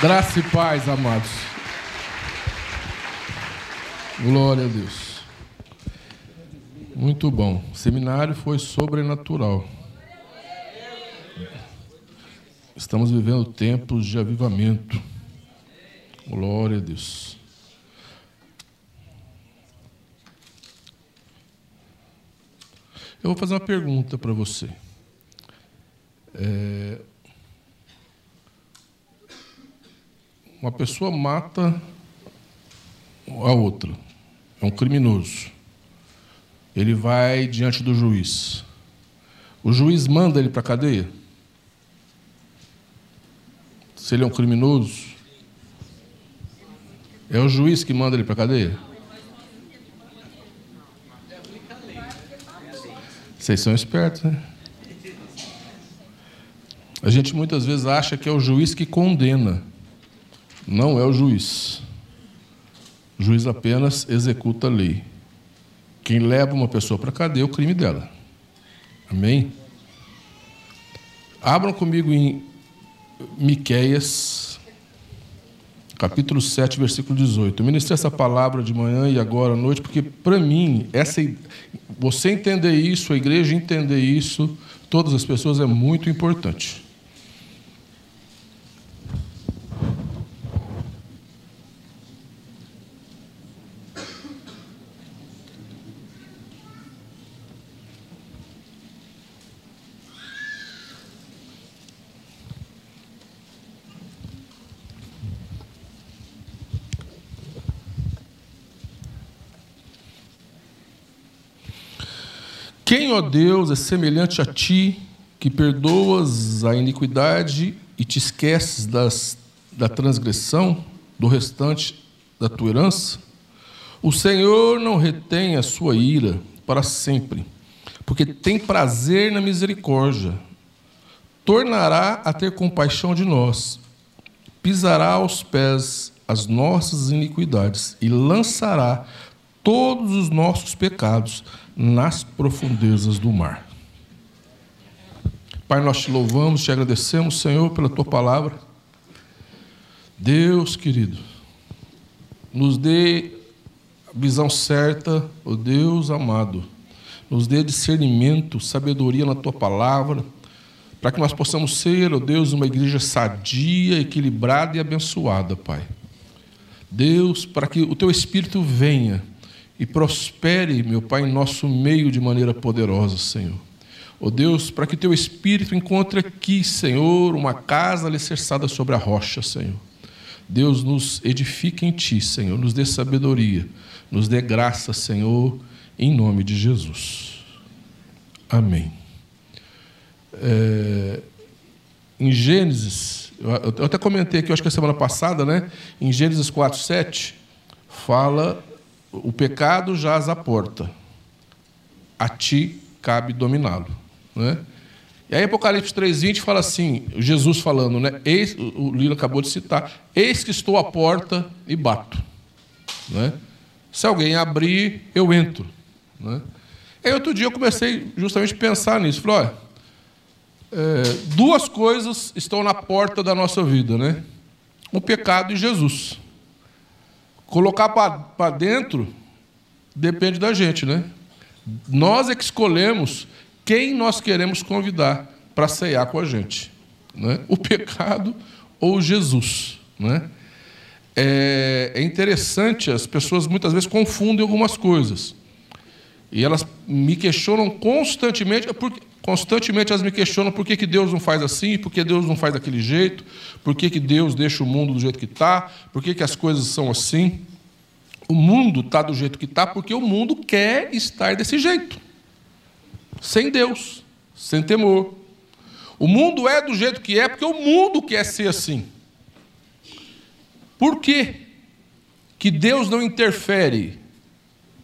Graça e paz, amados. Glória a Deus. Muito bom. O seminário foi sobrenatural. Estamos vivendo tempos de avivamento. Glória a Deus. Eu vou fazer uma pergunta para você. É, uma pessoa mata a outra, é um criminoso. Ele vai diante do juiz. O juiz manda ele para a cadeia? Se ele é um criminoso, é o juiz que manda ele para a cadeia? Vocês são espertos, né? A gente muitas vezes acha que é o juiz que condena. Não é o juiz. O juiz apenas executa a lei. Quem leva uma pessoa para a cadeia é o crime dela. Amém? Abram comigo em Miqueias, capítulo 7, versículo 18. Eu ministrei essa palavra de manhã e agora à noite, porque para mim, essa, você entender isso, a igreja entender isso, todas as pessoas é muito importante. Quem, ó Deus, é semelhante a ti, que perdoas a iniquidade e te esqueces das, da transgressão do restante da tua herança? O Senhor não retém a sua ira para sempre, porque tem prazer na misericórdia. Tornará a ter compaixão de nós, pisará aos pés as nossas iniquidades e lançará todos os nossos pecados nas profundezas do mar. Pai, nós te louvamos, te agradecemos, Senhor, pela tua palavra. Deus querido, nos dê a visão certa, ó oh Deus amado, nos dê discernimento, sabedoria na tua palavra, para que nós possamos ser, ó oh Deus, uma igreja sadia, equilibrada e abençoada, Pai. Deus, para que o teu espírito venha e prospere, meu Pai, em nosso meio de maneira poderosa, Senhor. Ó oh Deus, para que teu Espírito encontre aqui, Senhor, uma casa alicerçada sobre a rocha, Senhor. Deus nos edifique em Ti, Senhor, nos dê sabedoria, nos dê graça, Senhor, em nome de Jesus. Amém. É, em Gênesis, eu até comentei aqui, acho que a semana passada, né? Em Gênesis 4, 7, fala o pecado jaz à porta, a ti cabe dominá-lo. Né? E aí Apocalipse 3,20 fala assim, Jesus falando, né? Eis, o Lila acabou de citar, eis que estou à porta e bato. Né? Se alguém abrir, eu entro. Né? Aí outro dia eu comecei justamente a pensar nisso. Falei, olha, é, duas coisas estão na porta da nossa vida, né? O pecado e Jesus. Colocar para dentro depende da gente, né? Nós é que escolhemos quem nós queremos convidar para ceiar com a gente. Né? O pecado ou Jesus. Né? É, é interessante, as pessoas muitas vezes confundem algumas coisas. E elas me questionam constantemente, porque, constantemente elas me questionam por que, que Deus não faz assim, por que Deus não faz daquele jeito, por que, que Deus deixa o mundo do jeito que está, por que, que as coisas são assim. O mundo está do jeito que está porque o mundo quer estar desse jeito, sem Deus, sem temor. O mundo é do jeito que é porque o mundo quer ser assim. Por quê? Que Deus não interfere?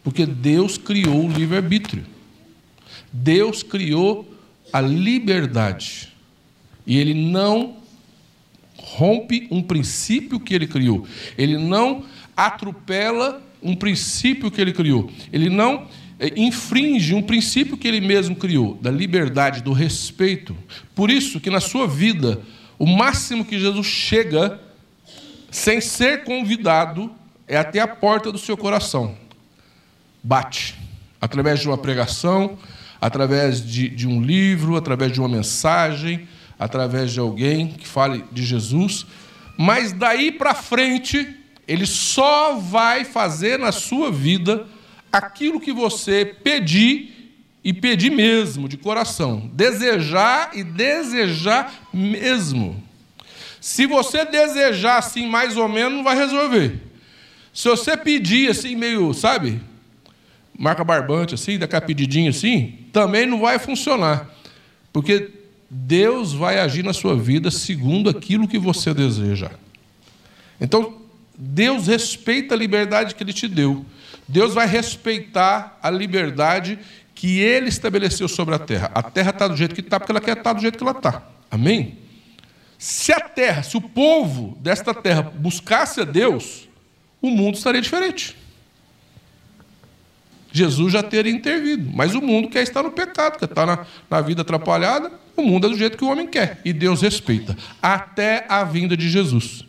Porque Deus criou o livre-arbítrio. Deus criou a liberdade. E Ele não rompe um princípio que Ele criou. Ele não atropela um princípio que ele criou. Ele não eh, infringe um princípio que ele mesmo criou, da liberdade, do respeito. Por isso que na sua vida, o máximo que Jesus chega sem ser convidado, é até a porta do seu coração. Bate. Através de uma pregação, através de, de um livro, através de uma mensagem, através de alguém que fale de Jesus. Mas daí para frente, ele só vai fazer na sua vida aquilo que você pedir e pedir mesmo, de coração. Desejar e desejar mesmo. Se você desejar assim, mais ou menos, não vai resolver. Se você pedir assim, meio, sabe, marca barbante assim, daquela pedidinha assim, também não vai funcionar. Porque Deus vai agir na sua vida segundo aquilo que você deseja. Então, Deus respeita a liberdade que Ele te deu. Deus vai respeitar a liberdade que Ele estabeleceu sobre a terra. A terra está do jeito que está, porque ela quer estar do jeito que ela está. Amém? Se a terra, se o povo desta terra buscasse a Deus, o mundo estaria diferente. Jesus já teria intervido, mas o mundo quer estar no pecado, quer estar na, na vida atrapalhada. O mundo é do jeito que o homem quer, e Deus respeita, até a vinda de Jesus.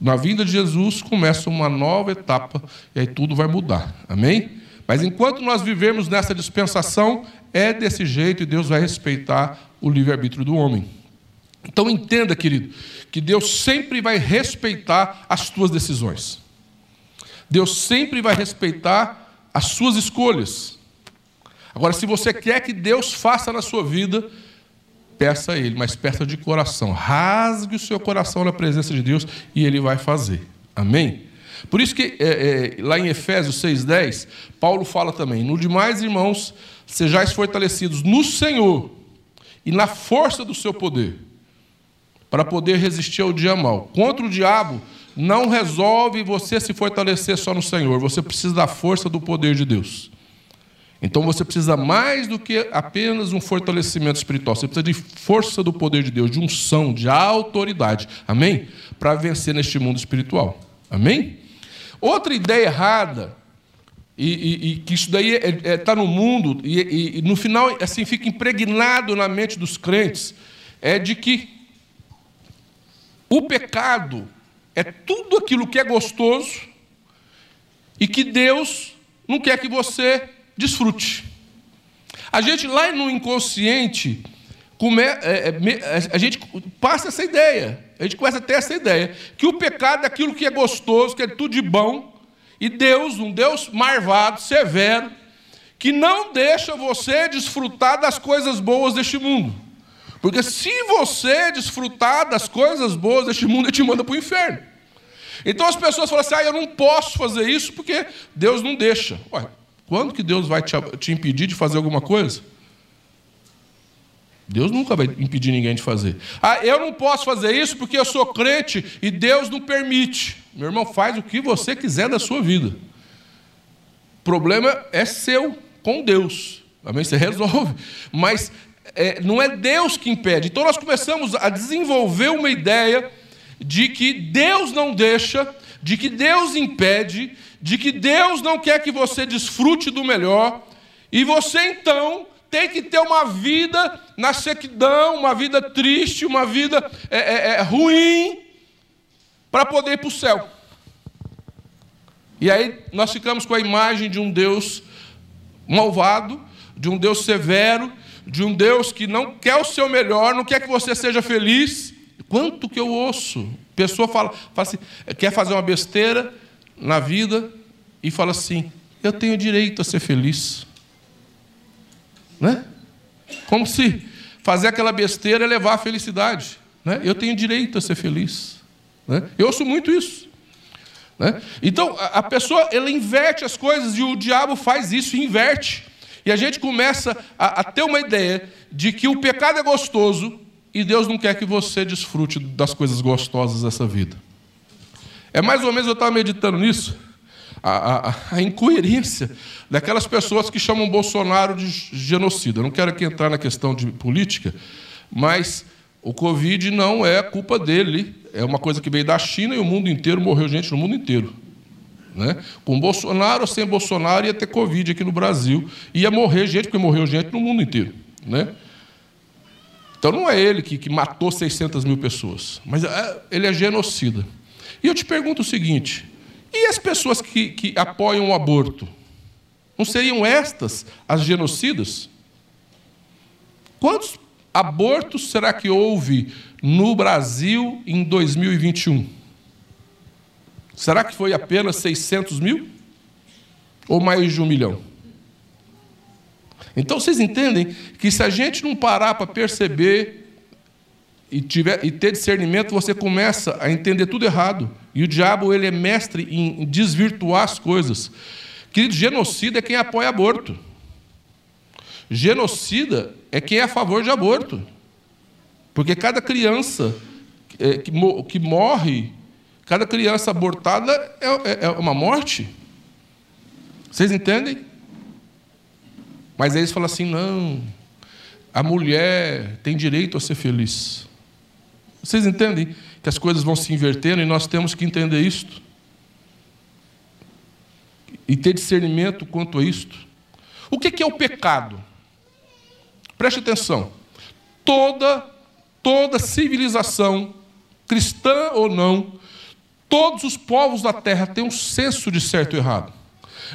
Na vinda de Jesus começa uma nova etapa e aí tudo vai mudar. Amém? Mas enquanto nós vivemos nessa dispensação, é desse jeito e Deus vai respeitar o livre-arbítrio do homem. Então entenda, querido, que Deus sempre vai respeitar as tuas decisões. Deus sempre vai respeitar as suas escolhas. Agora, se você quer que Deus faça na sua vida, peça a Ele, mas peça de coração. Rasgue o seu coração na presença de Deus e Ele vai fazer. Amém? Por isso que é, é, lá em Efésios 6,10, Paulo fala também: No demais, irmãos, sejais fortalecidos no Senhor e na força do seu poder, para poder resistir ao dia mal. Contra o diabo, não resolve você se fortalecer só no Senhor, você precisa da força do poder de Deus. Então você precisa mais do que apenas um fortalecimento espiritual. Você precisa de força do poder de Deus, de unção, de autoridade. Amém? Para vencer neste mundo espiritual. Amém? Outra ideia errada, e, e, e que isso daí está é, é, tá no mundo, e, e no final assim fica impregnado na mente dos crentes, é de que o pecado é tudo aquilo que é gostoso e que Deus não quer que você desfrute. A gente lá no inconsciente, come, é, é, a gente passa essa ideia, a gente começa a ter essa ideia, que o pecado é aquilo que é gostoso, que é tudo de bom, e Deus, um Deus marvado, severo, que não deixa você desfrutar das coisas boas deste mundo. Porque se você desfrutar das coisas boas deste mundo, ele te manda para o inferno. Então as pessoas falam assim: ah, eu não posso fazer isso porque Deus não deixa. Ué, quando que Deus vai te, te impedir de fazer alguma coisa? Deus nunca vai impedir ninguém de fazer. Ah, eu não posso fazer isso porque eu sou crente e Deus não permite. Meu irmão, faz o que você quiser da sua vida. O problema é seu com Deus. Amém? Você resolve. Mas é, não é Deus que impede. Então nós começamos a desenvolver uma ideia de que Deus não deixa, de que Deus impede, de que Deus não quer que você desfrute do melhor, e você então tem que ter uma vida na sequidão, uma vida triste, uma vida é, é, é ruim, para poder ir para o céu. E aí nós ficamos com a imagem de um Deus malvado, de um Deus severo, de um Deus que não quer o seu melhor, não quer que você seja feliz. Quanto que eu ouço? Pessoa fala, fala assim, quer fazer uma besteira, na vida e fala assim: eu tenho direito a ser feliz. Né? Como se fazer aquela besteira é levar a felicidade. Né? Eu tenho direito a ser feliz. Né? Eu ouço muito isso. Né? Então, a pessoa ela inverte as coisas e o diabo faz isso, inverte. E a gente começa a, a ter uma ideia de que o pecado é gostoso e Deus não quer que você desfrute das coisas gostosas dessa vida. É mais ou menos, eu estava meditando nisso, a, a, a, incoerência daquelas pessoas que chamam Bolsonaro de genocida. Eu não quero aqui entrar na questão de política, mas o Covid não é culpa dele, é uma coisa que veio da China e o mundo inteiro morreu gente no mundo inteiro. Né? Com Bolsonaro ou sem Bolsonaro ia ter Covid aqui no Brasil, ia morrer gente, porque morreu gente no mundo inteiro. Né? Então não é ele que, que matou 600 mil pessoas, mas é, ele é genocida. E eu te pergunto o seguinte: e as pessoas que, que apoiam o aborto? Não seriam estas as genocidas? Quantos abortos será que houve no Brasil em 2021? Será que foi apenas 600 mil? Ou mais de um milhão? Então vocês entendem que se a gente não parar para perceber e, tiver, e ter discernimento, você começa a entender tudo errado. E o diabo ele é mestre em desvirtuar as coisas. Querido, genocida é quem apoia aborto. Genocida é quem é a favor de aborto. Porque cada criança é, que, que, morre, cada criança abortada é, é, é uma morte. Vocês entendem? Mas aí eles falam assim: não, a mulher tem direito a ser feliz. Vocês entendem que as coisas vão se invertendo e nós temos que entender isto? E ter discernimento quanto a isto? O que é o pecado? Preste atenção. Toda, toda civilização, cristã ou não, todos os povos da terra têm um senso de certo e errado.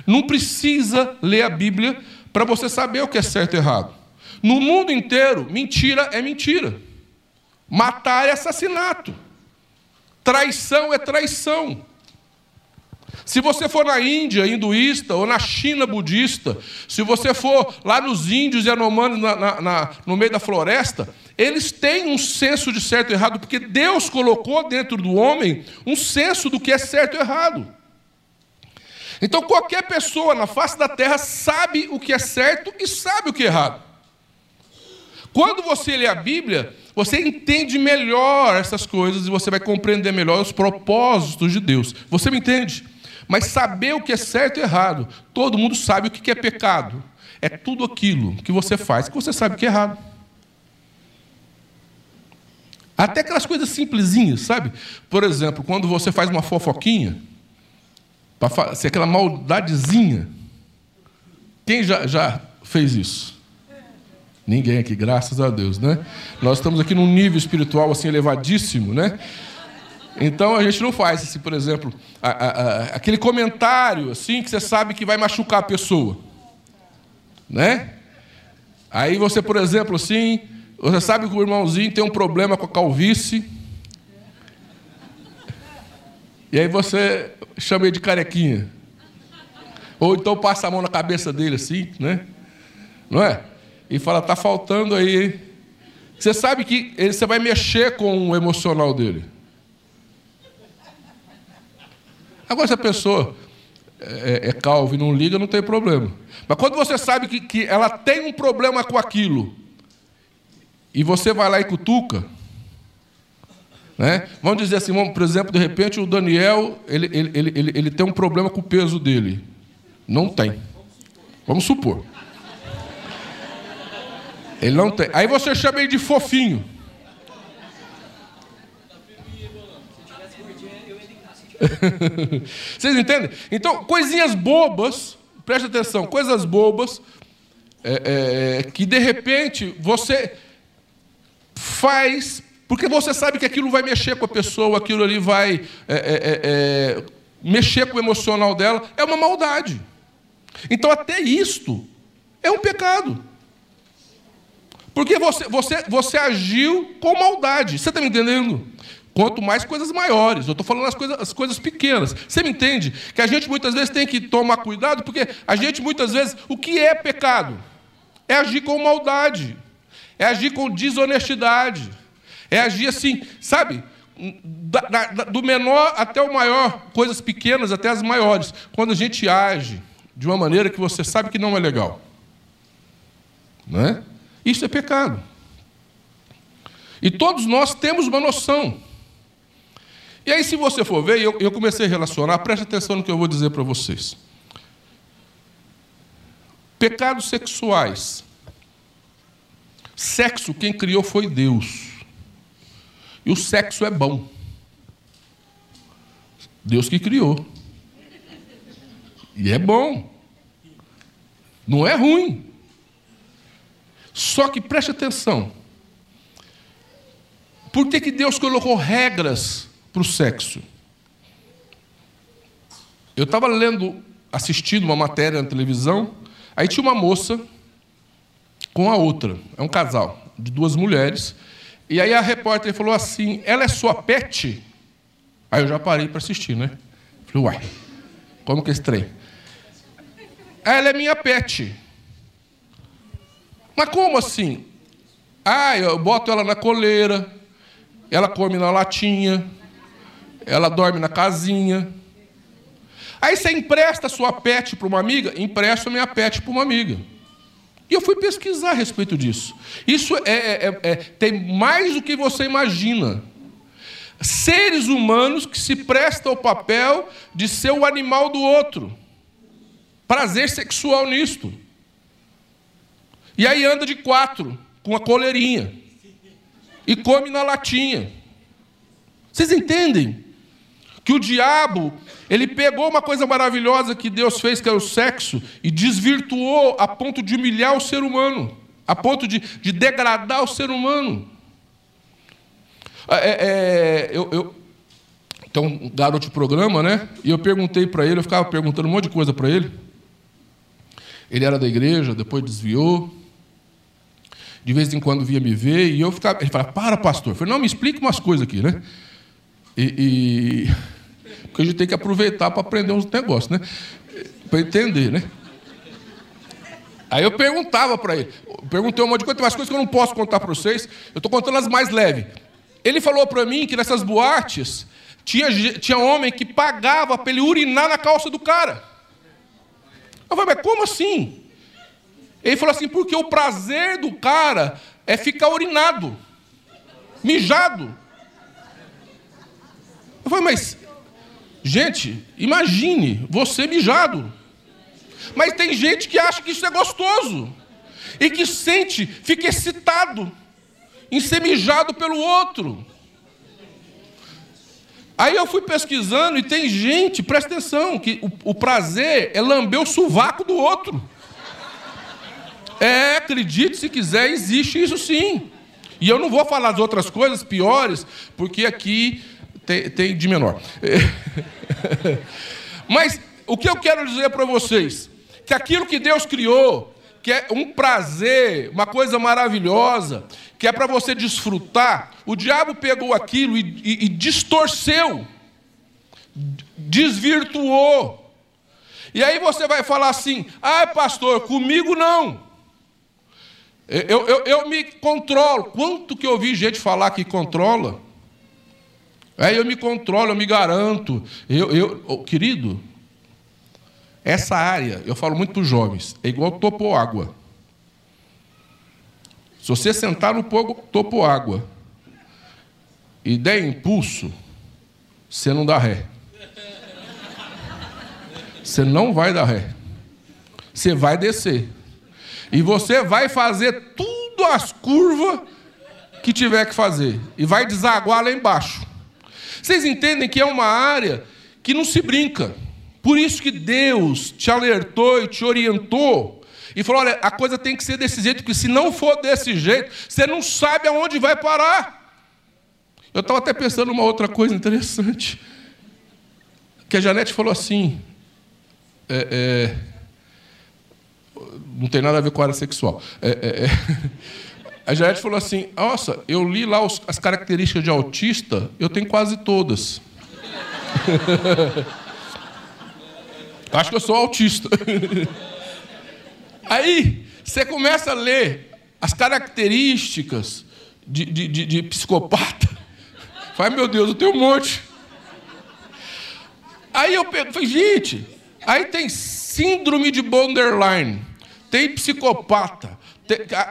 Não precisa ler a Bíblia para você saber o que é certo e errado. No mundo inteiro, mentira é mentira. Matar é assassinato. Traição é traição. Se você for na Índia hinduísta ou na China budista, se você for lá nos índios e anomanos na, na, na, no meio da floresta, eles têm um senso de certo e errado, porque Deus colocou dentro do homem um senso do que é certo e errado. Então qualquer pessoa na face da terra sabe o que é certo e sabe o que é errado. Quando você lê a Bíblia, você entende melhor essas coisas e você vai compreender melhor os propósitos de Deus. Você me entende? Mas saber o que é certo e errado, todo mundo sabe o que é pecado. É tudo aquilo que você faz que você sabe que é errado. Até aquelas coisas simplesinhas, sabe? Por exemplo, quando você faz uma fofoquinha, para ser aquela maldadezinha. Quem já, já fez isso? Ninguém aqui, graças a Deus, né? Nós estamos aqui num nível espiritual assim elevadíssimo, né? Então a gente não faz assim, por exemplo, a, a, a, aquele comentário assim que você sabe que vai machucar a pessoa, né? Aí você, por exemplo, assim, você sabe que o irmãozinho tem um problema com a calvície, e aí você chama ele de carequinha. Ou então passa a mão na cabeça dele assim, né? Não é? E fala, tá faltando aí. Você sabe que você vai mexer com o emocional dele. Agora, se a pessoa é, é calva e não liga, não tem problema. Mas quando você sabe que, que ela tem um problema com aquilo, e você vai lá e cutuca, né? Vamos dizer assim, vamos, por exemplo, de repente o Daniel ele, ele, ele, ele tem um problema com o peso dele. Não tem. Vamos supor. Ele não tem. Aí você chama ele de fofinho. Vocês entendem? Então, coisinhas bobas, preste atenção, coisas bobas, é, é, que de repente você faz porque você sabe que aquilo vai mexer com a pessoa, aquilo ali vai é, é, é, é, mexer com o emocional dela. É uma maldade. Então, até isto é um pecado. Porque você, você, você agiu com maldade. Você está me entendendo? Quanto mais coisas maiores. Eu estou falando as coisas, as coisas pequenas. Você me entende? Que a gente muitas vezes tem que tomar cuidado, porque a gente muitas vezes. O que é pecado? É agir com maldade. É agir com desonestidade. É agir assim, sabe? Da, da, do menor até o maior, coisas pequenas até as maiores. Quando a gente age de uma maneira que você sabe que não é legal. Não é? Isso é pecado. E todos nós temos uma noção. E aí, se você for ver, eu, eu comecei a relacionar, preste atenção no que eu vou dizer para vocês. Pecados sexuais. Sexo, quem criou foi Deus. E o sexo é bom. Deus que criou. E é bom. Não é ruim. Só que preste atenção. Por que, que Deus colocou regras para o sexo? Eu estava lendo, assistindo uma matéria na televisão, aí tinha uma moça com a outra, é um casal de duas mulheres, e aí a repórter falou assim: ela é sua pet? Aí eu já parei para assistir, né? Falei, uai, como que é esse trem? Ela é minha pet. Mas como assim? Ah, eu boto ela na coleira, ela come na latinha, ela dorme na casinha. Aí você empresta sua pet para uma amiga, empresta minha pet para uma amiga. E eu fui pesquisar a respeito disso. Isso é, é, é, é tem mais do que você imagina. Seres humanos que se prestam ao papel de ser o animal do outro. Prazer sexual nisto. E aí anda de quatro, com a coleirinha. E come na latinha. Vocês entendem? Que o diabo, ele pegou uma coisa maravilhosa que Deus fez, que era o sexo, e desvirtuou a ponto de humilhar o ser humano, a ponto de, de degradar o ser humano. É, é, eu, eu, tem um garoto de programa, né? E eu perguntei para ele, eu ficava perguntando um monte de coisa para ele. Ele era da igreja, depois desviou de vez em quando vinha me ver, e eu ficava. Ele falava, para, pastor. Eu falei, não, me explique umas coisas aqui, né? E, e... Porque a gente tem que aproveitar para aprender uns negócios, né? Para entender, né? Aí eu perguntava para ele, perguntei um monte de coisa, tem umas coisas que eu não posso contar para vocês, eu estou contando as mais leves. Ele falou para mim que nessas boates tinha, tinha homem que pagava para ele urinar na calça do cara. Eu falei, mas como assim? Ele falou assim: porque o prazer do cara é ficar urinado, mijado. Eu falei, mas, gente, imagine você mijado. Mas tem gente que acha que isso é gostoso e que sente, fica excitado em ser mijado pelo outro. Aí eu fui pesquisando e tem gente, presta atenção, que o, o prazer é lamber o sovaco do outro. É, acredite se quiser, existe isso sim. E eu não vou falar as outras coisas piores, porque aqui tem, tem de menor. Mas o que eu quero dizer para vocês? Que aquilo que Deus criou, que é um prazer, uma coisa maravilhosa, que é para você desfrutar, o diabo pegou aquilo e, e, e distorceu, desvirtuou. E aí você vai falar assim: ah, pastor, comigo não. Eu, eu, eu me controlo. Quanto que eu ouvi gente falar que controla? Aí eu me controlo, eu me garanto. Eu, eu, oh, querido, essa área, eu falo muito para os jovens, é igual topo água. Se você sentar no topo água e der impulso, você não dá ré. Você não vai dar ré. Você vai descer. E você vai fazer tudo as curvas que tiver que fazer. E vai desaguar lá embaixo. Vocês entendem que é uma área que não se brinca. Por isso que Deus te alertou e te orientou. E falou: olha, a coisa tem que ser desse jeito, porque se não for desse jeito, você não sabe aonde vai parar. Eu estava até pensando uma outra coisa interessante. Que a Janete falou assim. É, é, não tem nada a ver com a área sexual. É, é, é. A Jaete falou assim: Nossa, eu li lá os, as características de autista, eu tenho quase todas. Acho que eu sou autista. Aí você começa a ler as características de, de, de, de psicopata. Fala, meu Deus, eu tenho um monte. Aí eu falei, gente, aí tem síndrome de borderline. Tem psicopata.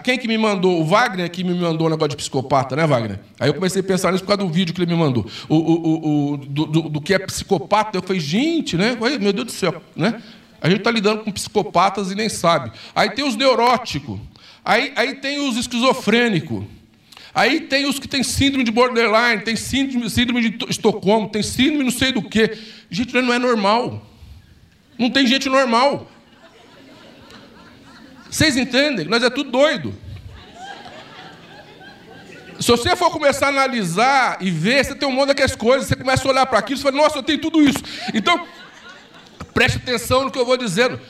Quem que me mandou? O Wagner que me mandou um negócio de psicopata, né, Wagner? Aí eu comecei a pensar nisso por causa do vídeo que ele me mandou. O, o, o, do, do, do que é psicopata. Eu falei, gente, né? Meu Deus do céu, né? A gente está lidando com psicopatas e nem sabe. Aí tem os neuróticos. Aí, aí tem os esquizofrênicos. Aí tem os que têm síndrome de borderline, tem síndrome, síndrome de Estocolmo, tem síndrome não sei do quê. Gente, não é normal. Não tem gente normal. Vocês entendem? Nós é tudo doido. Se você for começar a analisar e ver, você tem um monte daquelas coisas, você começa a olhar para aquilo e fala, nossa, eu tenho tudo isso. Então, Preste atenção no que eu vou dizendo.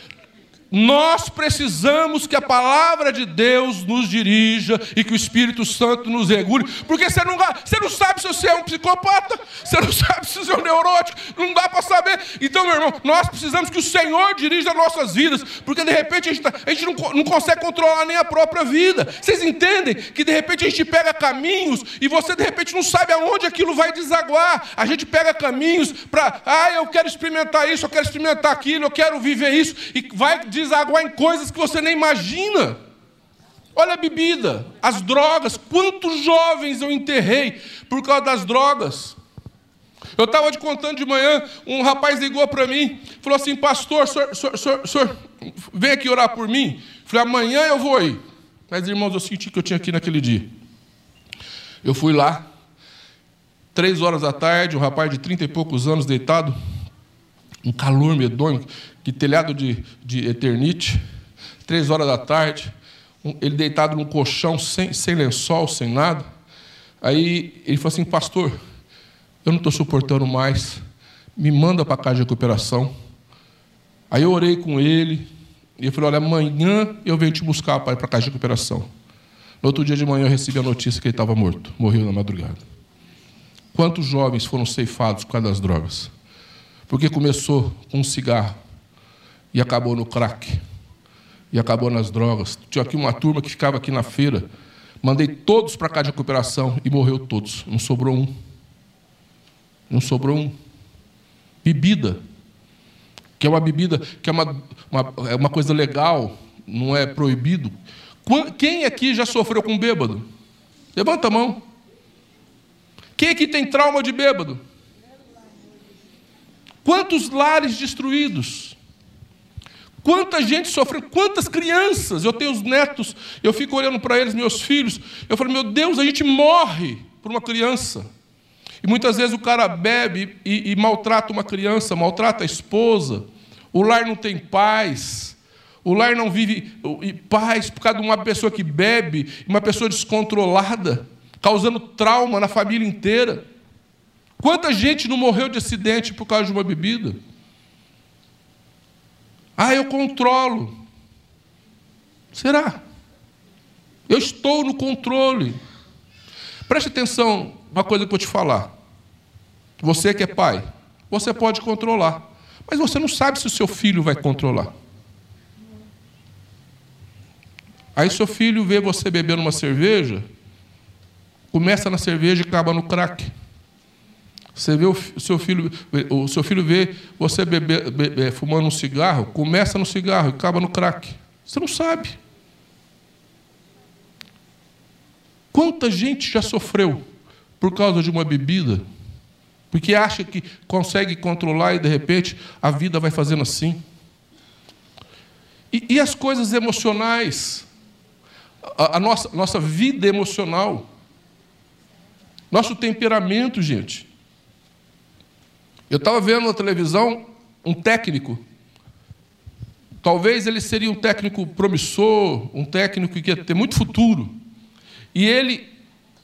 Nós precisamos que a palavra de Deus nos dirija e que o Espírito Santo nos regule, porque você não, você não sabe se você é um psicopata, você não sabe se você é um neurótico, não dá para saber. Então, meu irmão, nós precisamos que o Senhor dirija as nossas vidas, porque de repente a gente, tá, a gente não, não consegue controlar nem a própria vida. Vocês entendem que de repente a gente pega caminhos e você de repente não sabe aonde aquilo vai desaguar. A gente pega caminhos para, ah, eu quero experimentar isso, eu quero experimentar aquilo, eu quero viver isso, e vai desaguar em coisas que você nem imagina. Olha a bebida, as drogas. Quantos jovens eu enterrei por causa das drogas? Eu estava te contando de manhã, um rapaz ligou para mim, falou assim: Pastor, senhor, senhor, senhor, senhor, vem aqui orar por mim. falei: Amanhã eu vou aí. Mas, irmãos, eu senti que eu tinha aqui naquele dia. Eu fui lá, três horas da tarde, um rapaz de trinta e poucos anos deitado, um calor medonho, que telhado de, de eternite, três horas da tarde, ele deitado num colchão, sem, sem lençol, sem nada. Aí ele falou assim, pastor, eu não estou suportando mais, me manda para a casa de recuperação. Aí eu orei com ele, e eu falei, olha, amanhã eu venho te buscar para ir para a casa de recuperação. No outro dia de manhã eu recebi a notícia que ele estava morto, morreu na madrugada. Quantos jovens foram ceifados por causa das drogas? Porque começou com um cigarro, e acabou no crack, e acabou nas drogas. Tinha aqui uma turma que ficava aqui na feira, mandei todos para cá de recuperação e morreu todos, não sobrou um. Não sobrou um. Bebida, que é uma bebida, que é uma, uma, é uma coisa legal, não é proibido. Quem aqui já sofreu com bêbado? Levanta a mão. Quem aqui tem trauma de bêbado? Quantos lares destruídos? Quanta gente sofreu, quantas crianças. Eu tenho os netos, eu fico olhando para eles, meus filhos. Eu falo, meu Deus, a gente morre por uma criança. E muitas vezes o cara bebe e, e maltrata uma criança, maltrata a esposa. O lar não tem paz. O lar não vive paz por causa de uma pessoa que bebe, uma pessoa descontrolada, causando trauma na família inteira. Quanta gente não morreu de acidente por causa de uma bebida? Ah, eu controlo. Será? Eu estou no controle. Preste atenção, uma coisa que eu vou te falar. Você que é pai, você pode controlar, mas você não sabe se o seu filho vai controlar. Aí seu filho vê você bebendo uma cerveja, começa na cerveja e acaba no crack. Você vê o seu filho, o seu filho vê você fumando um cigarro, começa no cigarro e acaba no crack. Você não sabe. Quanta gente já sofreu por causa de uma bebida, porque acha que consegue controlar e de repente a vida vai fazendo assim. E, e as coisas emocionais, a, a nossa, nossa vida emocional, nosso temperamento, gente. Eu estava vendo na televisão um técnico. Talvez ele seria um técnico promissor, um técnico que ia ter muito futuro. E ele,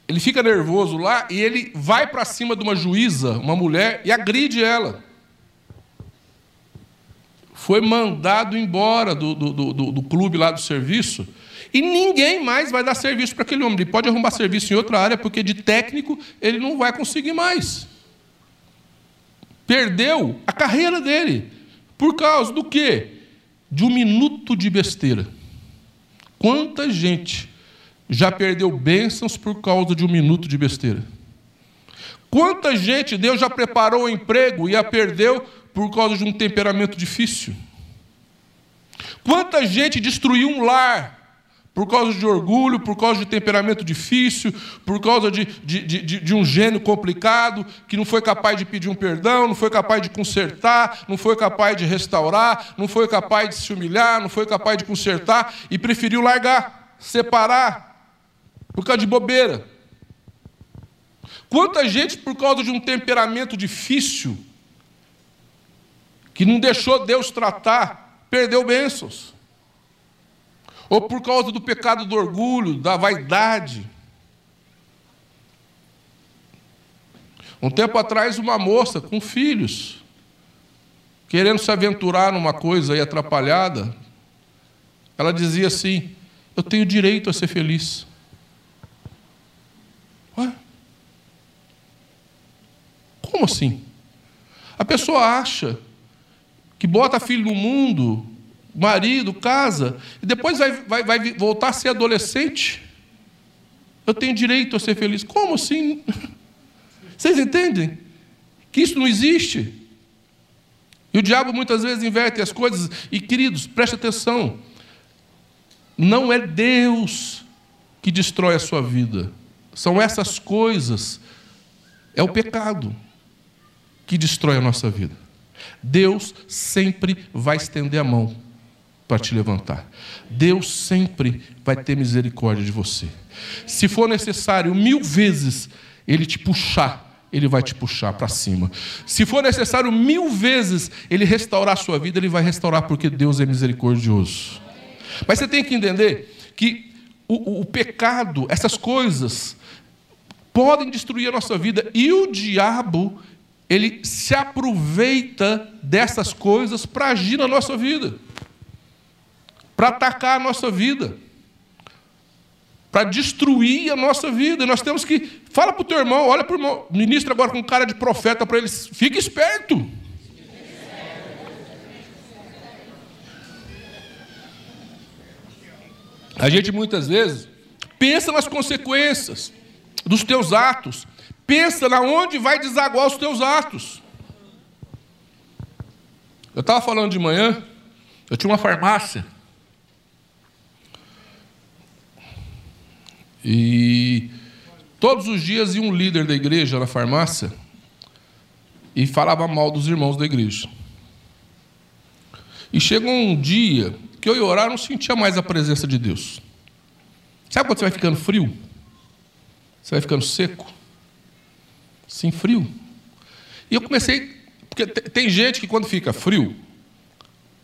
ele fica nervoso lá e ele vai para cima de uma juíza, uma mulher, e agride ela. Foi mandado embora do, do, do, do clube lá do serviço. E ninguém mais vai dar serviço para aquele homem. Ele pode arrumar serviço em outra área, porque de técnico ele não vai conseguir mais. Perdeu a carreira dele. Por causa do quê? De um minuto de besteira. Quanta gente já perdeu bênçãos por causa de um minuto de besteira? Quanta gente Deus já preparou o emprego e a perdeu por causa de um temperamento difícil? Quanta gente destruiu um lar por causa de orgulho, por causa de temperamento difícil, por causa de, de, de, de, um gênio complicado, que não foi capaz de pedir um perdão, não foi capaz de consertar, não foi capaz de restaurar, não foi capaz de se humilhar, não foi capaz de consertar e preferiu largar, separar, por causa de bobeira. Quanta gente, por causa de um temperamento difícil, que não deixou Deus tratar, perdeu bênçãos ou por causa do pecado do orgulho, da vaidade. Um tempo atrás, uma moça com filhos, querendo se aventurar numa coisa aí atrapalhada, ela dizia assim: Eu tenho direito a ser feliz. Ué? Como assim? A pessoa acha que bota filho no mundo, marido, casa, e depois vai, vai, vai voltar a ser adolescente. Eu tenho direito a ser feliz. Como assim? Vocês entendem? Que isso não existe. E o diabo muitas vezes inverte as coisas. E queridos, preste atenção. Não é Deus que destrói a sua vida. São essas coisas. É o pecado que destrói a nossa vida. Deus sempre vai estender a mão para te levantar. Deus sempre vai ter misericórdia de você. Se for necessário mil vezes Ele te puxar, Ele vai te puxar para cima. Se for necessário mil vezes Ele restaurar a sua vida, Ele vai restaurar porque Deus é misericordioso. Mas você tem que entender que o, o, o pecado, essas coisas, podem destruir a nossa vida e o diabo ele se aproveita dessas coisas para agir na nossa vida, para atacar a nossa vida, para destruir a nossa vida. Nós temos que. Fala para o teu irmão, olha para o irmão, ministra agora com cara de profeta para eles, fique esperto. A gente muitas vezes pensa nas consequências dos teus atos, Pensa na onde vai desaguar os teus atos. Eu estava falando de manhã, eu tinha uma farmácia. E todos os dias ia um líder da igreja na farmácia e falava mal dos irmãos da igreja. E chegou um dia que eu ia orar, não sentia mais a presença de Deus. Sabe quando você vai ficando frio? Você vai ficando seco? Sim, frio. E eu comecei, porque tem gente que quando fica frio,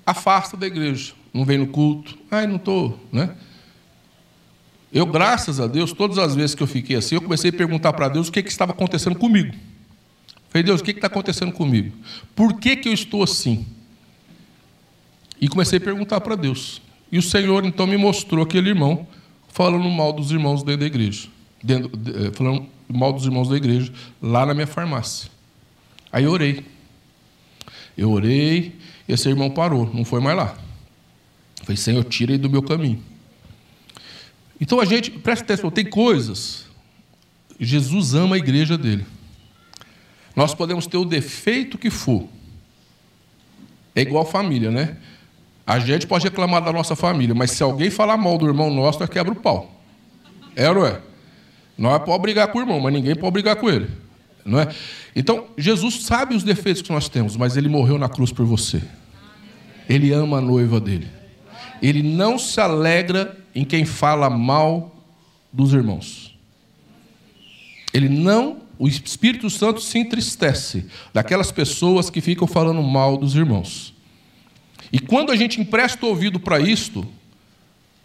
afasta da igreja, não vem no culto. Ai, não estou, né? Eu, graças a Deus, todas as vezes que eu fiquei assim, eu comecei a perguntar para Deus o que, que estava acontecendo comigo. Falei, Deus, o que está acontecendo comigo? Por que, que eu estou assim? E comecei a perguntar para Deus. E o Senhor então me mostrou aquele irmão falando mal dos irmãos dentro da igreja. Dentro, eh, falando mal dos irmãos da igreja, lá na minha farmácia. Aí eu orei. Eu orei, e esse irmão parou, não foi mais lá. Falei, Senhor, tira ele do meu caminho. Então a gente, presta atenção, tem coisas. Jesus ama a igreja dele. Nós podemos ter o defeito que for. É igual família, né? A gente pode reclamar da nossa família, mas se alguém falar mal do irmão nosso, nós quebra o pau. É ou não é? Nós podemos brigar com o irmão, mas ninguém pode brigar com ele. Não é? Então, Jesus sabe os defeitos que nós temos, mas ele morreu na cruz por você. Ele ama a noiva dele. Ele não se alegra em quem fala mal dos irmãos. Ele não, o Espírito Santo se entristece daquelas pessoas que ficam falando mal dos irmãos. E quando a gente empresta o ouvido para isto,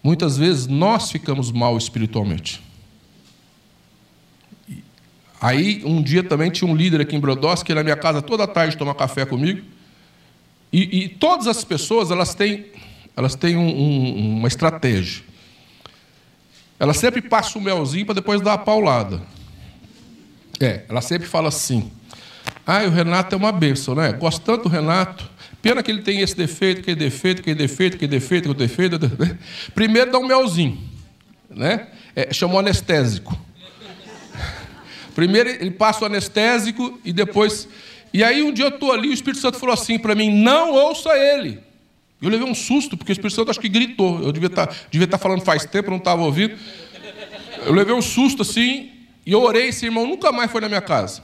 muitas vezes nós ficamos mal espiritualmente. Aí, um dia também tinha um líder aqui em Brodowski, que ia na minha casa toda tarde tomar café comigo. E, e todas as pessoas, elas têm, elas têm um, um, uma estratégia. Ela sempre passa o melzinho para depois dar a paulada. É, ela sempre fala assim. Ah, o Renato é uma bênção, né? Gosto tanto do Renato. Pena que ele tem esse defeito, aquele defeito, aquele defeito, aquele defeito, aquele defeito. Primeiro dá um melzinho, né? É, chamou anestésico. Primeiro ele passa o anestésico e depois. E aí um dia eu estou ali, o Espírito Santo falou assim para mim: não ouça ele. Eu levei um susto, porque o Espírito Santo acho que gritou. Eu devia estar tá, devia tá falando faz tempo, não estava ouvindo. Eu levei um susto assim, e eu orei, esse irmão nunca mais foi na minha casa.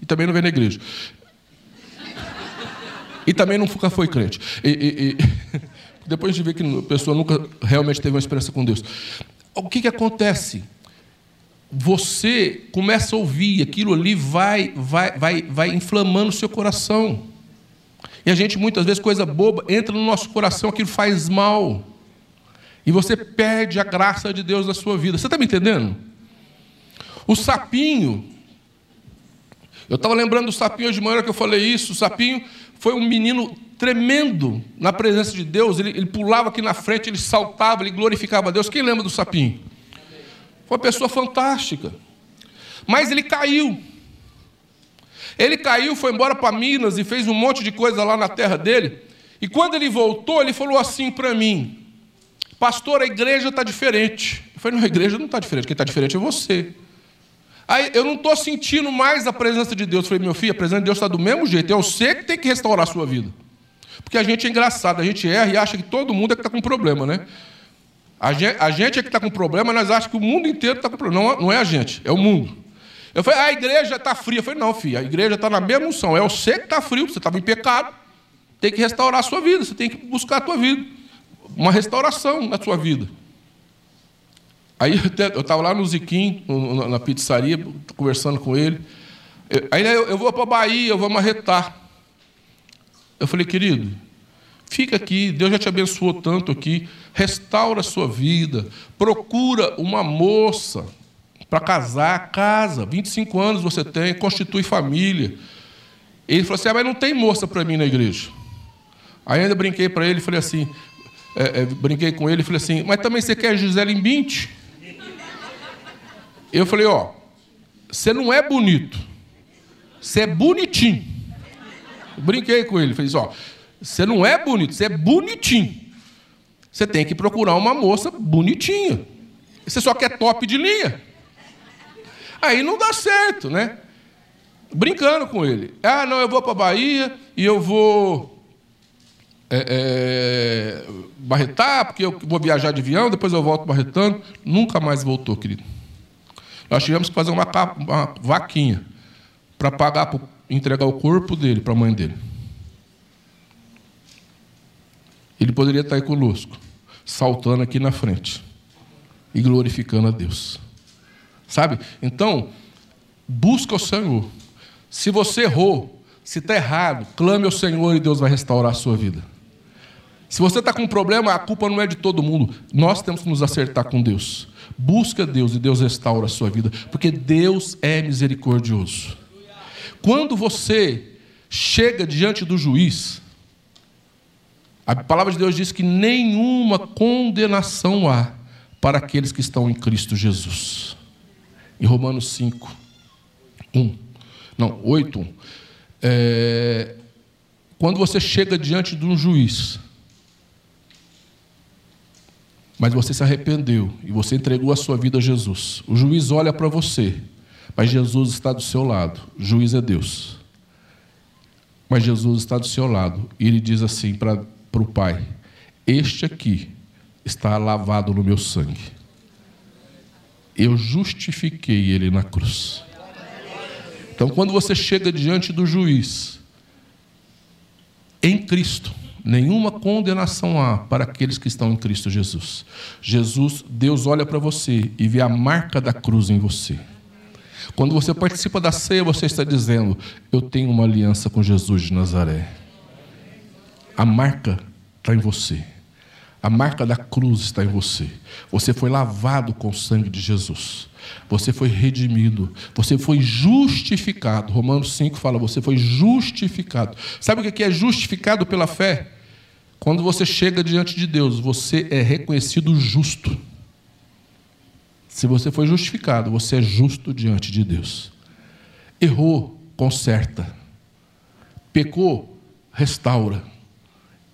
E também não veio na igreja. E também nunca foi crente. E, e, e... Depois de ver que a pessoa nunca realmente teve uma experiência com Deus. O que, que acontece? você começa a ouvir, aquilo ali vai, vai, vai, vai inflamando o seu coração. E a gente, muitas vezes, coisa boba, entra no nosso coração, aquilo faz mal. E você perde a graça de Deus na sua vida. Você está me entendendo? O sapinho, Eu estava lembrando do Sapinho hoje de manhã que eu falei isso. O Sapinho foi um menino tremendo na presença de Deus. Ele, ele pulava aqui na frente, ele saltava, ele glorificava a Deus. Quem lembra do Sapinho? Foi uma pessoa fantástica. Mas ele caiu. Ele caiu, foi embora para Minas e fez um monte de coisa lá na terra dele. E quando ele voltou, ele falou assim para mim: Pastor, a igreja está diferente. Eu falei: Não, a igreja não está diferente. Quem está diferente é você. Aí eu não estou sentindo mais a presença de Deus. Eu falei: Meu filho, a presença de Deus está do mesmo jeito. É você que tem que restaurar a sua vida. Porque a gente é engraçado, a gente erra e acha que todo mundo é que está com problema, né? A gente, a gente é que está com problema, nós achamos que o mundo inteiro está com problema. Não, não é a gente, é o mundo. Eu falei, a igreja está fria. Eu falei, não, filho, a igreja está na mesma unção. É você que está frio, você estava em pecado. Tem que restaurar a sua vida, você tem que buscar a tua vida. Uma restauração na sua vida. Aí eu estava lá no Ziquim, na pizzaria, conversando com ele. Aí eu, eu vou para a Bahia, eu vou marretar. Eu falei, querido, fica aqui, Deus já te abençoou tanto aqui, restaura a sua vida, procura uma moça para casar, casa, 25 anos você tem, constitui família. Ele falou assim: ah, mas não tem moça para mim na igreja. Aí ainda brinquei para ele, falei assim, é, é, brinquei com ele, falei assim, mas também você quer Gisele 20? Eu falei, ó, você não é bonito, você é bonitinho. Eu brinquei com ele, falei assim, ó, você não é bonito, você é bonitinho. Você tem que procurar uma moça bonitinha. Você só quer top de linha. Aí não dá certo, né? Brincando com ele. Ah, não, eu vou para a Bahia e eu vou é, é, barretar, porque eu vou viajar de avião, depois eu volto barretando. Nunca mais voltou, querido. Nós tivemos que fazer uma, uma vaquinha para pagar, entregar o corpo dele para a mãe dele. Ele poderia estar aí conosco, saltando aqui na frente e glorificando a Deus. Sabe? Então, busca o Senhor. Se você errou, se está errado, clame ao Senhor e Deus vai restaurar a sua vida. Se você está com um problema, a culpa não é de todo mundo. Nós temos que nos acertar com Deus. Busca Deus e Deus restaura a sua vida, porque Deus é misericordioso. Quando você chega diante do juiz, a palavra de Deus diz que nenhuma condenação há para aqueles que estão em Cristo Jesus. Em Romanos 5, 1. Não, 8, 1. É, quando você chega diante de um juiz, mas você se arrependeu e você entregou a sua vida a Jesus, o juiz olha para você, mas Jesus está do seu lado, o juiz é Deus. Mas Jesus está do seu lado e ele diz assim para o Pai: Este aqui está lavado no meu sangue eu justifiquei ele na cruz. Então, quando você chega diante do juiz, em Cristo, nenhuma condenação há para aqueles que estão em Cristo Jesus. Jesus, Deus olha para você e vê a marca da cruz em você. Quando você participa da ceia, você está dizendo: Eu tenho uma aliança com Jesus de Nazaré. A marca está em você. A marca da cruz está em você. Você foi lavado com o sangue de Jesus. Você foi redimido. Você foi justificado. Romanos 5 fala: você foi justificado. Sabe o que é justificado pela fé? Quando você chega diante de Deus, você é reconhecido justo. Se você foi justificado, você é justo diante de Deus. Errou, conserta. Pecou, restaura.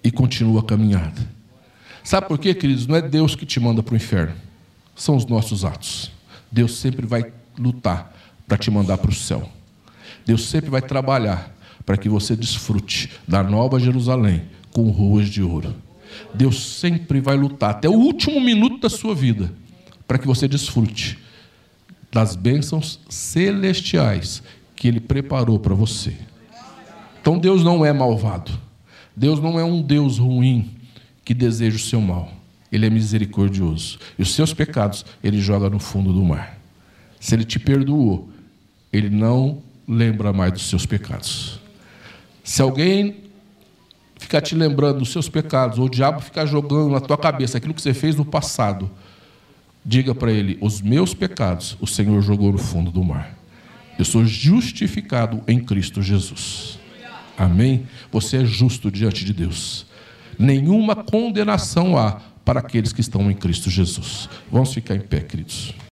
E continua a caminhada. Sabe por quê, queridos? Não é Deus que te manda para o inferno, são os nossos atos. Deus sempre vai lutar para te mandar para o céu. Deus sempre vai trabalhar para que você desfrute da nova Jerusalém com ruas de ouro. Deus sempre vai lutar até o último minuto da sua vida para que você desfrute das bênçãos celestiais que Ele preparou para você. Então Deus não é malvado. Deus não é um Deus ruim que deseja o seu mal. Ele é misericordioso. E os seus pecados ele joga no fundo do mar. Se ele te perdoou, ele não lembra mais dos seus pecados. Se alguém ficar te lembrando dos seus pecados, ou o diabo ficar jogando na tua cabeça aquilo que você fez no passado, diga para ele: os meus pecados o Senhor jogou no fundo do mar. Eu sou justificado em Cristo Jesus. Amém? Você é justo diante de Deus. Nenhuma condenação há para aqueles que estão em Cristo Jesus. Vamos ficar em pé, queridos.